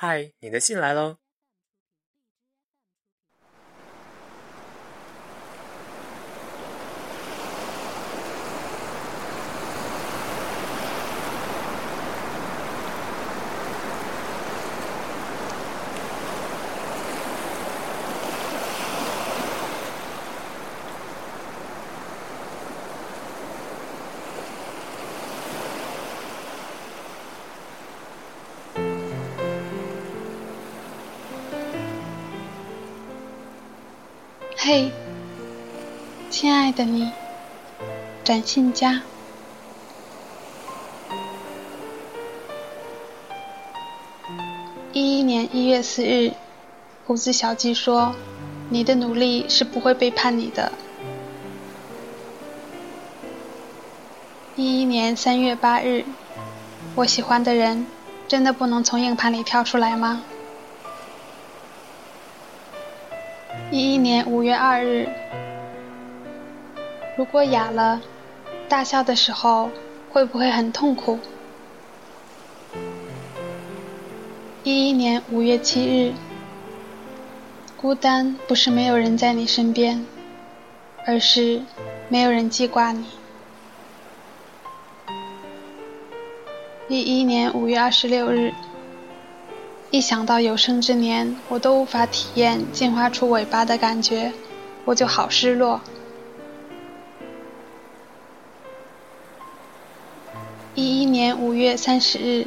嗨，你的信来喽。嘿，亲爱的你，展信佳。一一年一月四日，胡子小鸡说：“你的努力是不会背叛你的。”一一年三月八日，我喜欢的人真的不能从硬盘里跳出来吗？一一年五月二日，如果哑了，大笑的时候会不会很痛苦？一一年五月七日，孤单不是没有人在你身边，而是没有人记挂你。一一年五月二十六日。一想到有生之年我都无法体验进化出尾巴的感觉，我就好失落。一一年五月三十日，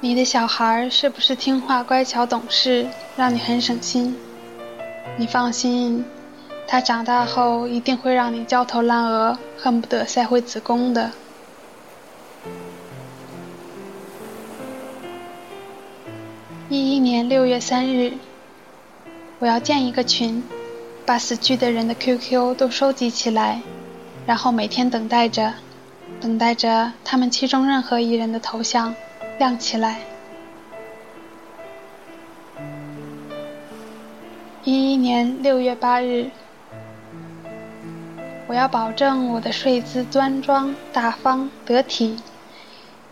你的小孩是不是听话、乖巧、懂事，让你很省心？你放心，他长大后一定会让你焦头烂额，恨不得塞回子宫的。一一年六月三日，我要建一个群，把死去的人的 QQ 都收集起来，然后每天等待着，等待着他们其中任何一人的头像亮起来。一一年六月八日，我要保证我的睡姿端庄大方得体。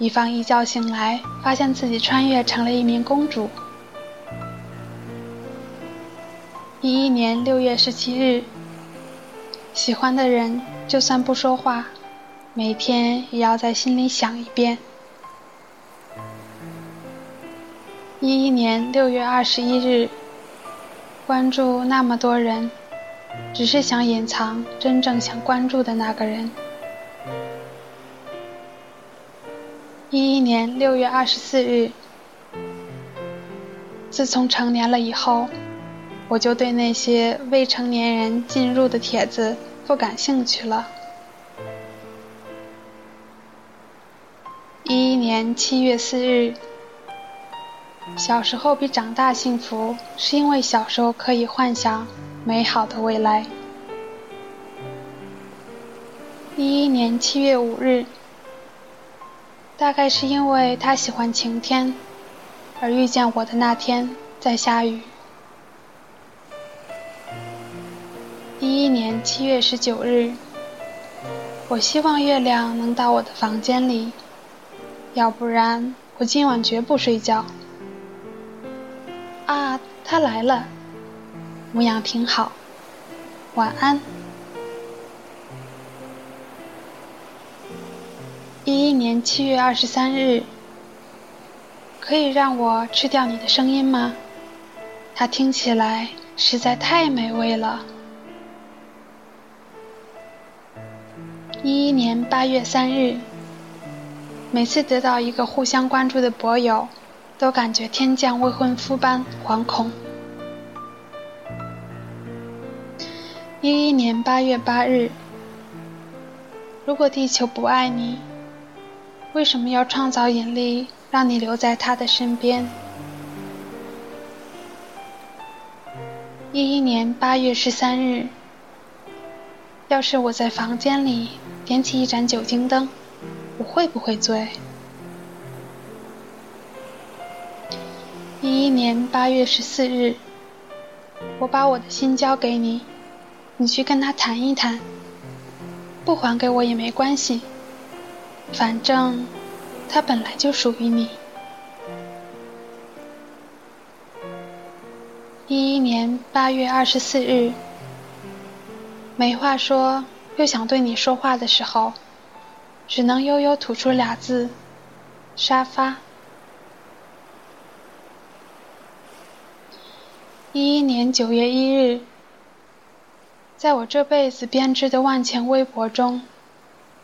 以防一觉醒来，发现自己穿越成了一名公主。一一年六月十七日，喜欢的人就算不说话，每天也要在心里想一遍。一一年六月二十一日，关注那么多人，只是想隐藏真正想关注的那个人。一一年六月二十四日，自从成年了以后，我就对那些未成年人进入的帖子不感兴趣了。一一年七月四日，小时候比长大幸福，是因为小时候可以幻想美好的未来。一一年七月五日。大概是因为他喜欢晴天，而遇见我的那天在下雨。一一年七月十九日，我希望月亮能到我的房间里，要不然我今晚绝不睡觉。啊，他来了，模样挺好，晚安。一一年七月二十三日，可以让我吃掉你的声音吗？它听起来实在太美味了。一一年八月三日，每次得到一个互相关注的博友，都感觉天降未婚夫般惶恐。一一年八月八日，如果地球不爱你。为什么要创造引力，让你留在他的身边？一一年八月十三日，要是我在房间里点起一盏酒精灯，我会不会醉？一一年八月十四日，我把我的心交给你，你去跟他谈一谈，不还给我也没关系。反正，它本来就属于你。一一年八月二十四日，没话说，又想对你说话的时候，只能悠悠吐出俩字：沙发。一一年九月一日，在我这辈子编织的万千微博中，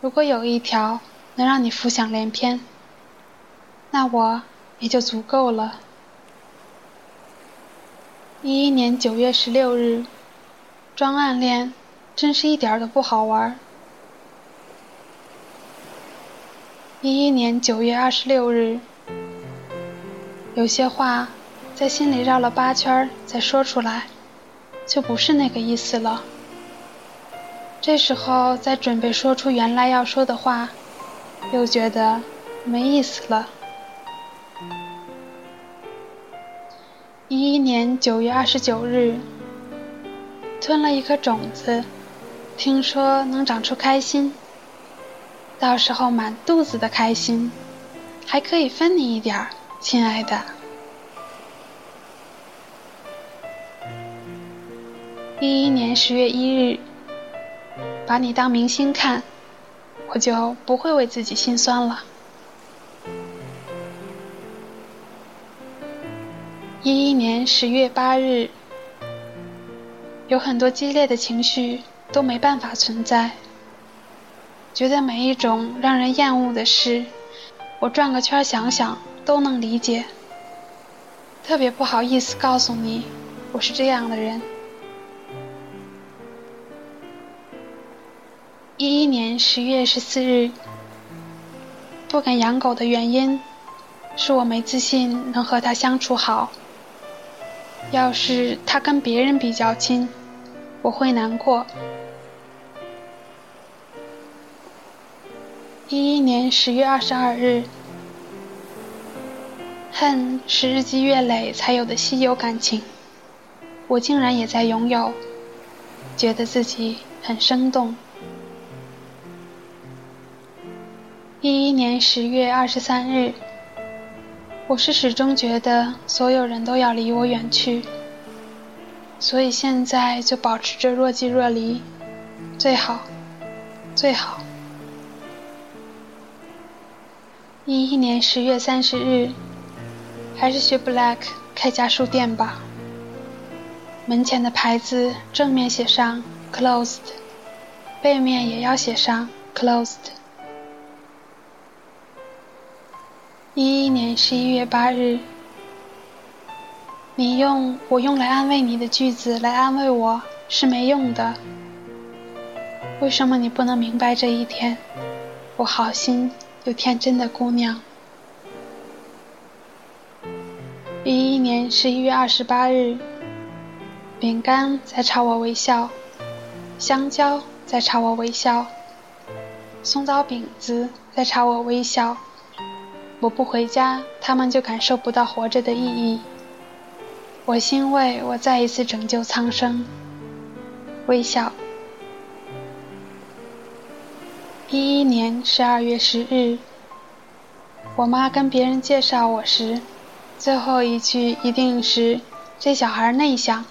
如果有一条能让你浮想联翩，那我也就足够了。一一年九月十六日，装暗恋，真是一点儿都不好玩。一一年九月二十六日，有些话。在心里绕了八圈再说出来，就不是那个意思了。这时候再准备说出原来要说的话，又觉得没意思了。一一年九月二十九日，吞了一颗种子，听说能长出开心，到时候满肚子的开心，还可以分你一点儿，亲爱的。一一年十月一日，把你当明星看，我就不会为自己心酸了。一一年十月八日，有很多激烈的情绪都没办法存在，觉得每一种让人厌恶的事，我转个圈想想都能理解。特别不好意思告诉你，我是这样的人。一一年十月十四日，不敢养狗的原因是我没自信能和它相处好。要是它跟别人比较亲，我会难过。一一年十月二十二日，恨是日积月累才有的稀有感情，我竟然也在拥有，觉得自己很生动。一一年十月二十三日，我是始终觉得所有人都要离我远去，所以现在就保持着若即若离，最好，最好。一一年十月三十日，还是学 Black 开家书店吧。门前的牌子正面写上 Closed，背面也要写上 Closed。一一年十一月八日，你用我用来安慰你的句子来安慰我是没用的。为什么你不能明白这一天？我好心又天真的姑娘。一一年十一月二十八日，饼干在朝我微笑，香蕉在朝我微笑，松枣饼子在朝我微笑。我不回家，他们就感受不到活着的意义。我欣慰，我再一次拯救苍生。微笑。一一年十二月十日，我妈跟别人介绍我时，最后一句一定是“这小孩内向”，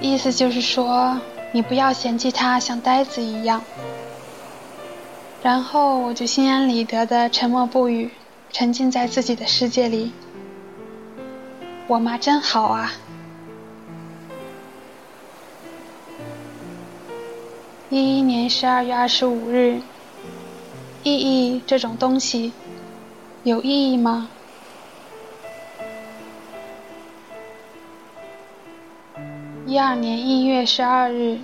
意思就是说你不要嫌弃他像呆子一样。然后我就心安理得的沉默不语，沉浸在自己的世界里。我妈真好啊！一一年十二月二十五日，意义这种东西有意义吗？一二年一月十二日。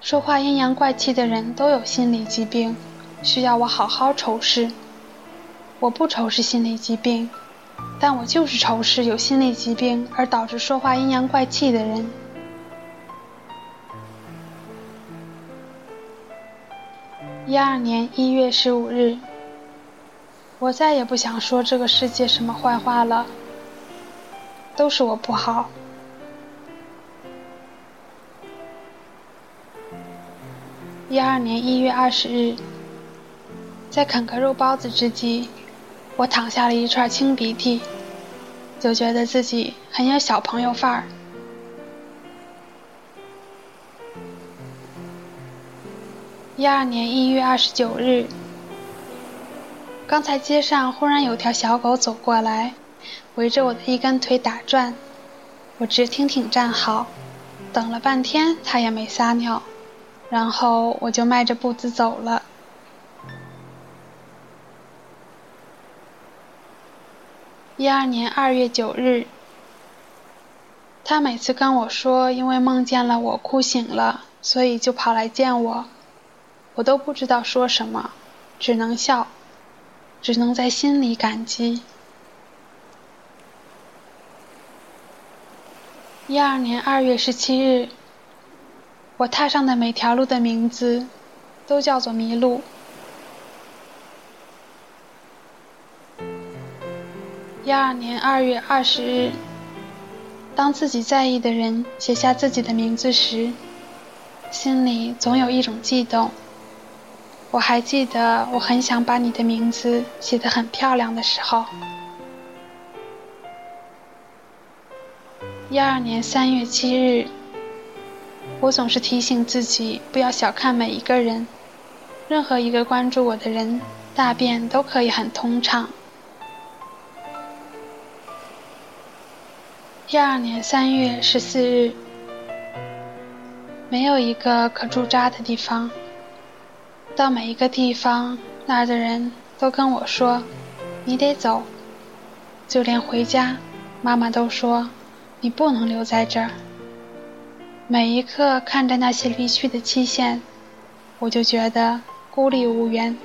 说话阴阳怪气的人都有心理疾病，需要我好好仇视。我不仇视心理疾病，但我就是仇视有心理疾病而导致说话阴阳怪气的人。一二年一月十五日，我再也不想说这个世界什么坏话了，都是我不好。一二年一月二十日，在啃个肉包子之际，我淌下了一串清鼻涕。就觉得自己很有小朋友范儿。一二年一月二十九日，刚才街上忽然有条小狗走过来，围着我的一根腿打转，我直挺挺站好，等了半天它也没撒尿，然后我就迈着步子走了。一二年二月九日，他每次跟我说，因为梦见了我哭醒了，所以就跑来见我，我都不知道说什么，只能笑，只能在心里感激。一二年二月十七日，我踏上的每条路的名字，都叫做迷路。一二年二月二十日，当自己在意的人写下自己的名字时，心里总有一种悸动。我还记得我很想把你的名字写得很漂亮的时候。一二年三月七日，我总是提醒自己不要小看每一个人，任何一个关注我的人，大便都可以很通畅。一二年三月十四日，没有一个可驻扎的地方。到每一个地方，那儿的人都跟我说：“你得走。”就连回家，妈妈都说：“你不能留在这儿。”每一刻看着那些离去的期限，我就觉得孤立无援。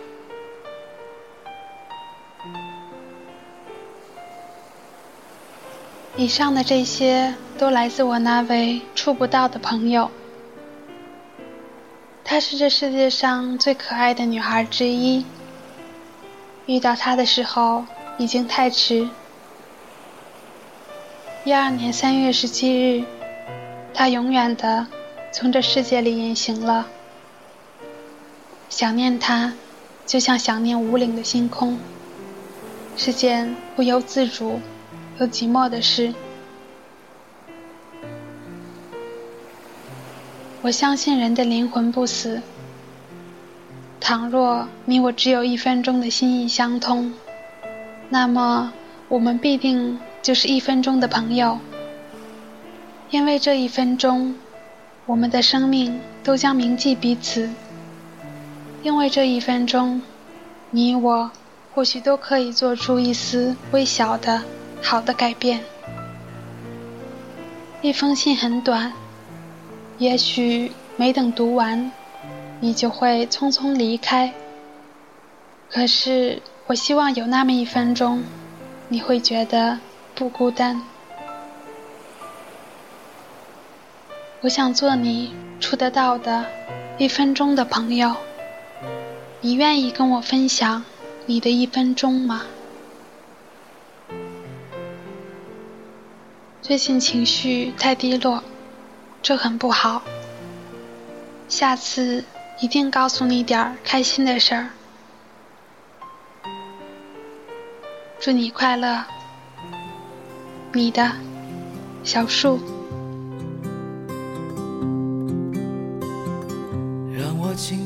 以上的这些都来自我那位触不到的朋友，她是这世界上最可爱的女孩之一。遇到她的时候已经太迟。一二年三月十七日，他永远的从这世界里隐形了。想念他，就像想念无领的星空，是件不由自主。又寂寞的事。我相信人的灵魂不死。倘若你我只有一分钟的心意相通，那么我们必定就是一分钟的朋友。因为这一分钟，我们的生命都将铭记彼此。因为这一分钟，你我或许都可以做出一丝微小的。好的改变。一封信很短，也许没等读完，你就会匆匆离开。可是，我希望有那么一分钟，你会觉得不孤单。我想做你触得到的一分钟的朋友。你愿意跟我分享你的一分钟吗？最近情绪太低落，这很不好。下次一定告诉你点儿开心的事儿。祝你快乐，你的小树。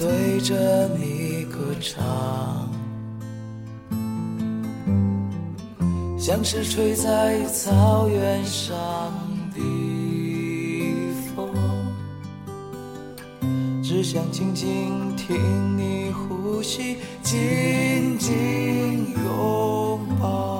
对着你歌唱。像是吹在草原上的风，只想静静听你呼吸，紧紧拥抱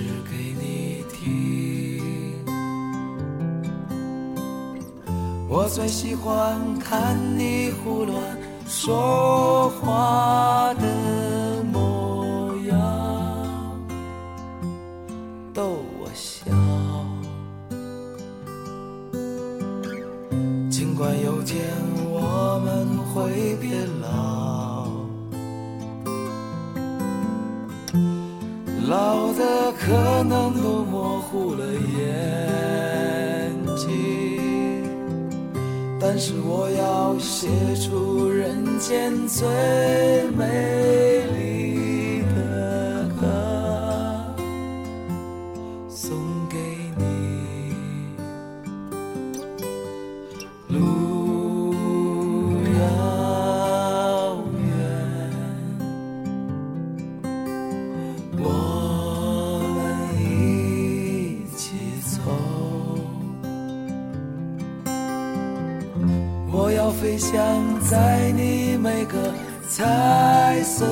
最喜欢看你胡乱说话。是我要写出人间最美丽的歌，想在你每个彩色